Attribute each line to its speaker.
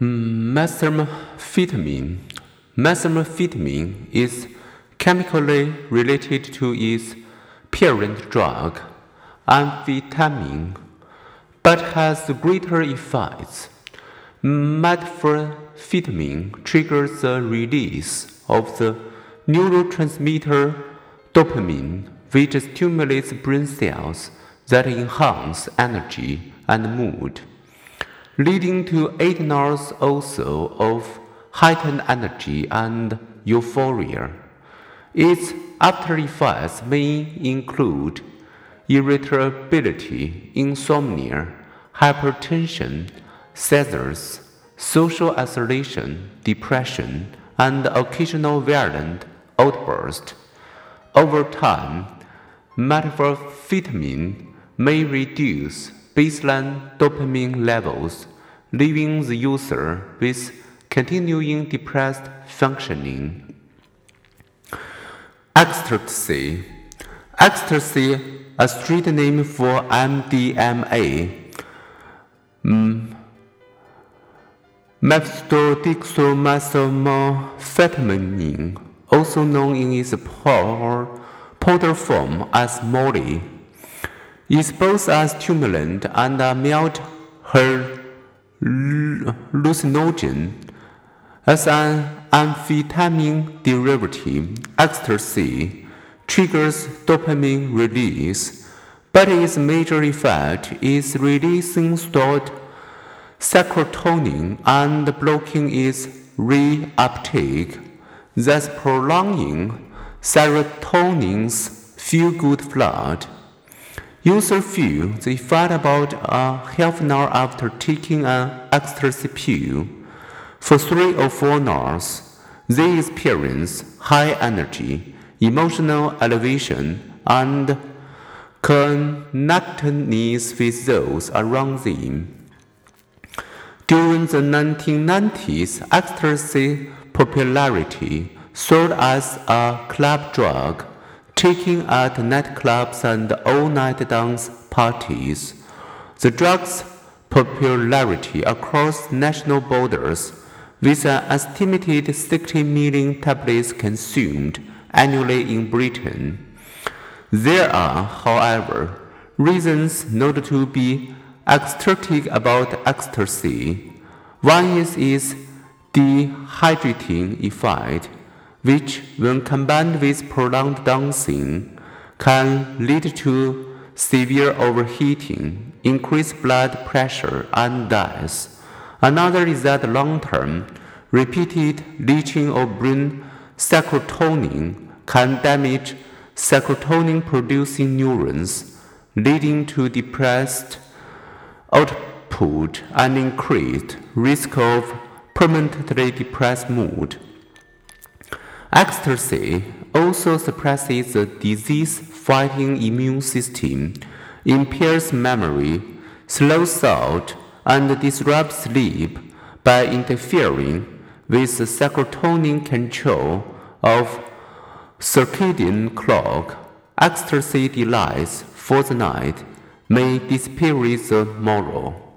Speaker 1: Methamphetamine. Methamphetamine is chemically related to its parent drug, amphetamine, but has greater effects. Methamphetamine triggers the release of the neurotransmitter dopamine, which stimulates brain cells that enhance energy and mood leading to hours also of heightened energy and euphoria. Its after effects may include irritability, insomnia, hypertension, seizures, social isolation, depression, and occasional violent outburst. Over time, methamphetamine may reduce baseline dopamine levels, leaving the user with continuing depressed functioning. Ecstasy. Ecstasy, a street name for MDMA. Mm. Also known in its powder form as Molly is both a stimulant and a mild hallucinogen. As an amphetamine derivative, ecstasy triggers dopamine release, but its major effect is releasing stored serotonin and blocking its reuptake, thus prolonging serotonin's feel good flood. Users feel they felt about a half an hour after taking an ecstasy pill. For three or four hours, they experience high energy, emotional elevation, and connectedness with those around them. During the 1990s, ecstasy popularity soared as a club drug taken at nightclubs and all-night dance parties. The drug's popularity across national borders, with an estimated 60 million tablets consumed annually in Britain. There are, however, reasons not to be ecstatic about ecstasy. One is its dehydrating effect which, when combined with prolonged dancing, can lead to severe overheating, increased blood pressure, and death. Another is that long term, repeated leaching of brain serotonin can damage serotonin producing neurons, leading to depressed output and increased risk of permanently depressed mood. Ecstasy also suppresses the disease fighting immune system, impairs memory, slows thought, and disrupts sleep by interfering with the serotonin control of circadian clock. Ecstasy delights for the night may disappear the morrow.